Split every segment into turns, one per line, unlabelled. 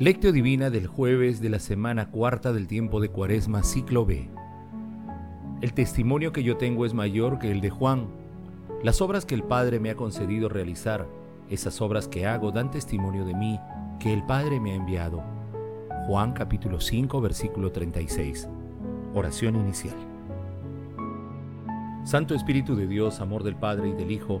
Lectio Divina del jueves de la semana cuarta del tiempo de Cuaresma, ciclo B. El testimonio que yo tengo es mayor que el de Juan. Las obras que el Padre me ha concedido realizar, esas obras que hago dan testimonio de mí, que el Padre me ha enviado. Juan capítulo 5, versículo 36. Oración inicial. Santo Espíritu de Dios, amor del Padre y del Hijo,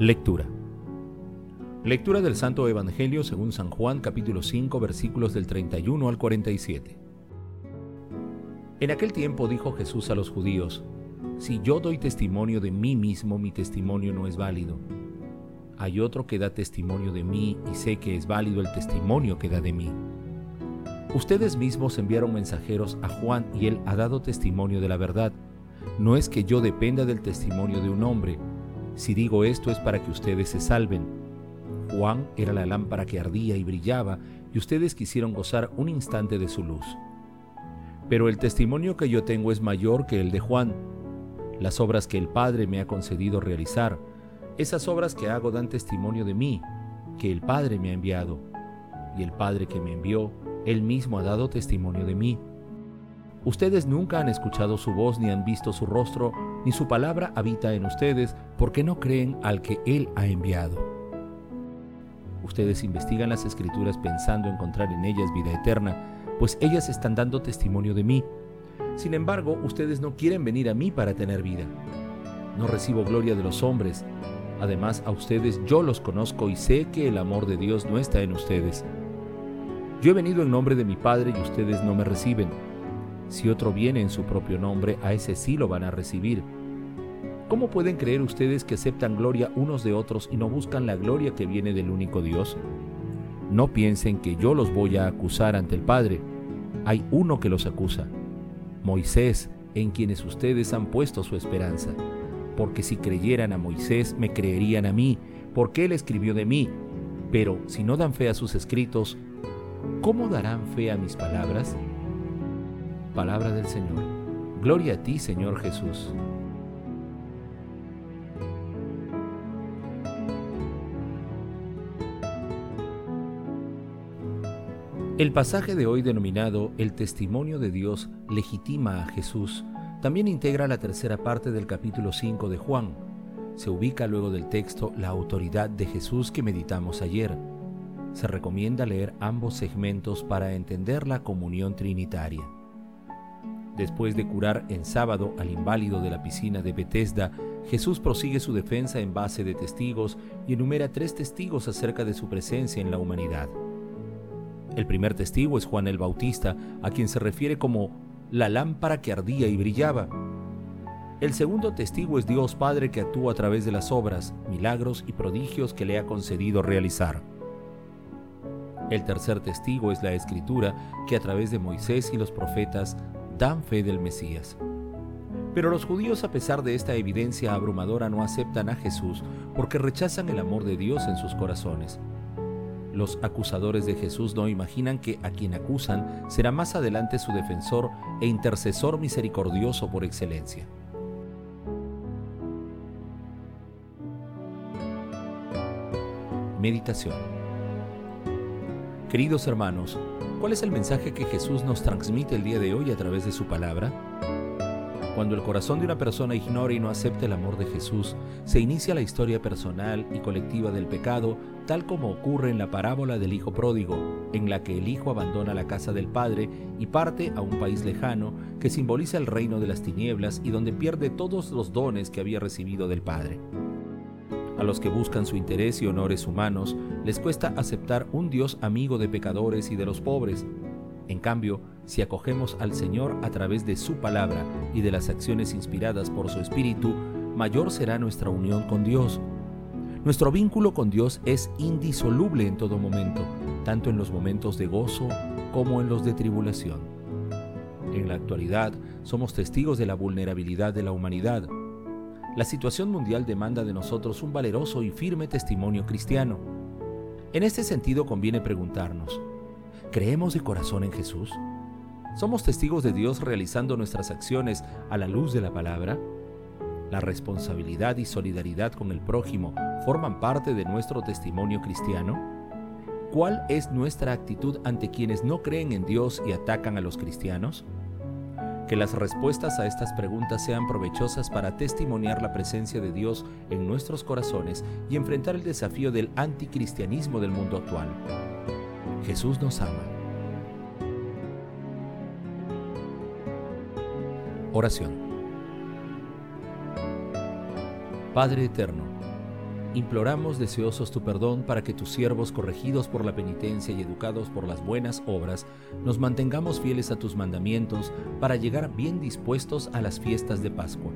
Lectura. Lectura del Santo Evangelio según San Juan capítulo 5 versículos del 31 al 47. En aquel tiempo dijo Jesús a los judíos, Si yo doy testimonio de mí mismo, mi testimonio no es válido. Hay otro que da testimonio de mí y sé que es válido el testimonio que da de mí. Ustedes mismos enviaron mensajeros a Juan y él ha dado testimonio de la verdad. No es que yo dependa del testimonio de un hombre, si digo esto es para que ustedes se salven. Juan era la lámpara que ardía y brillaba, y ustedes quisieron gozar un instante de su luz. Pero el testimonio que yo tengo es mayor que el de Juan. Las obras que el Padre me ha concedido realizar, esas obras que hago dan testimonio de mí, que el Padre me ha enviado. Y el Padre que me envió, él mismo ha dado testimonio de mí. Ustedes nunca han escuchado su voz ni han visto su rostro, ni su palabra habita en ustedes, porque no creen al que Él ha enviado. Ustedes investigan las escrituras pensando encontrar en ellas vida eterna, pues ellas están dando testimonio de mí. Sin embargo, ustedes no quieren venir a mí para tener vida. No recibo gloria de los hombres. Además, a ustedes yo los conozco y sé que el amor de Dios no está en ustedes. Yo he venido en nombre de mi Padre y ustedes no me reciben. Si otro viene en su propio nombre, a ese sí lo van a recibir. ¿Cómo pueden creer ustedes que aceptan gloria unos de otros y no buscan la gloria que viene del único Dios? No piensen que yo los voy a acusar ante el Padre. Hay uno que los acusa, Moisés, en quienes ustedes han puesto su esperanza. Porque si creyeran a Moisés, me creerían a mí, porque él escribió de mí. Pero si no dan fe a sus escritos, ¿cómo darán fe a mis palabras? Palabra del Señor. Gloria a ti, Señor Jesús. El pasaje de hoy denominado El testimonio de Dios legitima a Jesús también integra la tercera parte del capítulo 5 de Juan. Se ubica luego del texto la autoridad de Jesús que meditamos ayer. Se recomienda leer ambos segmentos para entender la comunión trinitaria. Después de curar en sábado al inválido de la piscina de Bethesda, Jesús prosigue su defensa en base de testigos y enumera tres testigos acerca de su presencia en la humanidad. El primer testigo es Juan el Bautista, a quien se refiere como la lámpara que ardía y brillaba. El segundo testigo es Dios Padre que actúa a través de las obras, milagros y prodigios que le ha concedido realizar. El tercer testigo es la Escritura que a través de Moisés y los profetas dan fe del Mesías. Pero los judíos a pesar de esta evidencia abrumadora no aceptan a Jesús porque rechazan el amor de Dios en sus corazones. Los acusadores de Jesús no imaginan que a quien acusan será más adelante su defensor e intercesor misericordioso por excelencia. Meditación Queridos hermanos, ¿Cuál es el mensaje que Jesús nos transmite el día de hoy a través de su palabra? Cuando el corazón de una persona ignora y no acepta el amor de Jesús, se inicia la historia personal y colectiva del pecado, tal como ocurre en la parábola del Hijo Pródigo, en la que el Hijo abandona la casa del Padre y parte a un país lejano que simboliza el reino de las tinieblas y donde pierde todos los dones que había recibido del Padre. A los que buscan su interés y honores humanos les cuesta aceptar un Dios amigo de pecadores y de los pobres. En cambio, si acogemos al Señor a través de su palabra y de las acciones inspiradas por su Espíritu, mayor será nuestra unión con Dios. Nuestro vínculo con Dios es indisoluble en todo momento, tanto en los momentos de gozo como en los de tribulación. En la actualidad somos testigos de la vulnerabilidad de la humanidad. La situación mundial demanda de nosotros un valeroso y firme testimonio cristiano. En este sentido conviene preguntarnos, ¿creemos de corazón en Jesús? ¿Somos testigos de Dios realizando nuestras acciones a la luz de la palabra? La responsabilidad y solidaridad con el prójimo forman parte de nuestro testimonio cristiano? ¿Cuál es nuestra actitud ante quienes no creen en Dios y atacan a los cristianos? Que las respuestas a estas preguntas sean provechosas para testimoniar la presencia de Dios en nuestros corazones y enfrentar el desafío del anticristianismo del mundo actual. Jesús nos ama. Oración. Padre Eterno, imploramos deseosos tu perdón para que tus siervos, corregidos por la penitencia y educados por las buenas obras, nos mantengamos fieles a tus mandamientos para llegar bien dispuestos a las fiestas de Pascua.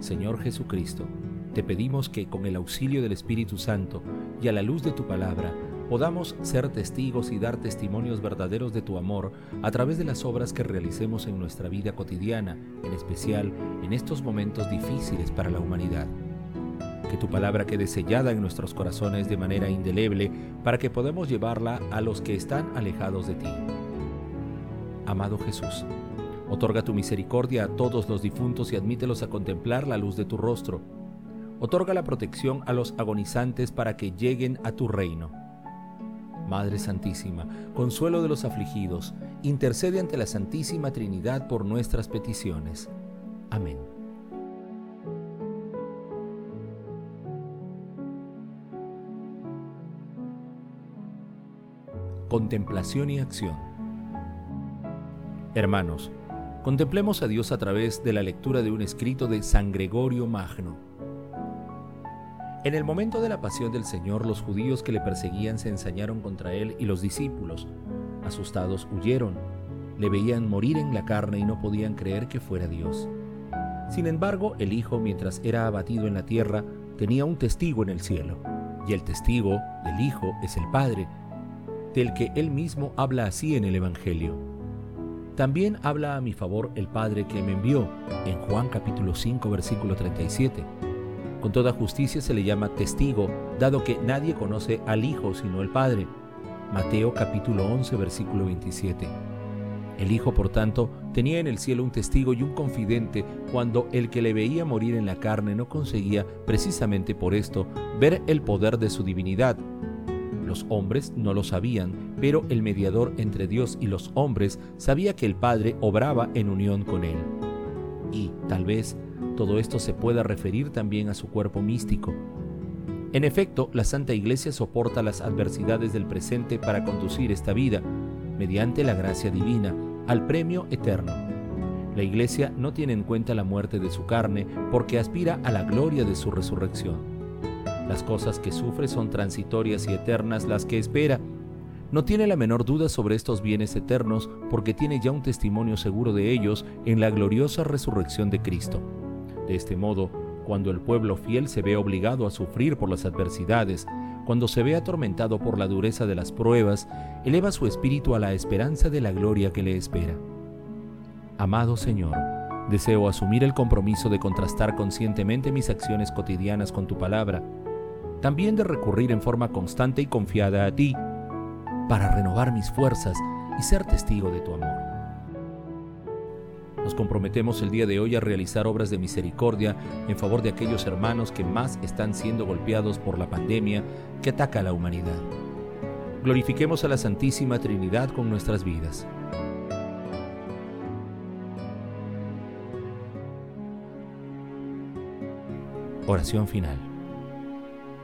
Señor Jesucristo, te pedimos que con el auxilio del Espíritu Santo y a la luz de tu palabra, podamos ser testigos y dar testimonios verdaderos de tu amor a través de las obras que realicemos en nuestra vida cotidiana, en especial en estos momentos difíciles para la humanidad. Que tu palabra quede sellada en nuestros corazones de manera indeleble para que podamos llevarla a los que están alejados de ti. Amado Jesús, otorga tu misericordia a todos los difuntos y admítelos a contemplar la luz de tu rostro. Otorga la protección a los agonizantes para que lleguen a tu reino Madre Santísima, consuelo de los afligidos, intercede ante la Santísima Trinidad por nuestras peticiones. Amén. Contemplación y acción. Hermanos, contemplemos a Dios a través de la lectura de un escrito de San Gregorio Magno. En el momento de la pasión del Señor, los judíos que le perseguían se ensañaron contra él y los discípulos, asustados, huyeron. Le veían morir en la carne y no podían creer que fuera Dios. Sin embargo, el Hijo, mientras era abatido en la tierra, tenía un testigo en el cielo, y el testigo del Hijo es el Padre, del que él mismo habla así en el Evangelio. También habla a mi favor el Padre que me envió, en Juan capítulo 5 versículo 37 con toda justicia se le llama testigo, dado que nadie conoce al Hijo sino el Padre. Mateo capítulo 11 versículo 27. El Hijo, por tanto, tenía en el cielo un testigo y un confidente cuando el que le veía morir en la carne no conseguía, precisamente por esto, ver el poder de su divinidad. Los hombres no lo sabían, pero el mediador entre Dios y los hombres sabía que el Padre obraba en unión con él. Y, tal vez, todo esto se puede referir también a su cuerpo místico. En efecto, la Santa Iglesia soporta las adversidades del presente para conducir esta vida, mediante la gracia divina, al premio eterno. La Iglesia no tiene en cuenta la muerte de su carne porque aspira a la gloria de su resurrección. Las cosas que sufre son transitorias y eternas las que espera. No tiene la menor duda sobre estos bienes eternos porque tiene ya un testimonio seguro de ellos en la gloriosa resurrección de Cristo. De este modo, cuando el pueblo fiel se ve obligado a sufrir por las adversidades, cuando se ve atormentado por la dureza de las pruebas, eleva su espíritu a la esperanza de la gloria que le espera. Amado Señor, deseo asumir el compromiso de contrastar conscientemente mis acciones cotidianas con tu palabra, también de recurrir en forma constante y confiada a ti, para renovar mis fuerzas y ser testigo de tu amor. Nos comprometemos el día de hoy a realizar obras de misericordia en favor de aquellos hermanos que más están siendo golpeados por la pandemia que ataca a la humanidad. Glorifiquemos a la Santísima Trinidad con nuestras vidas. Oración final.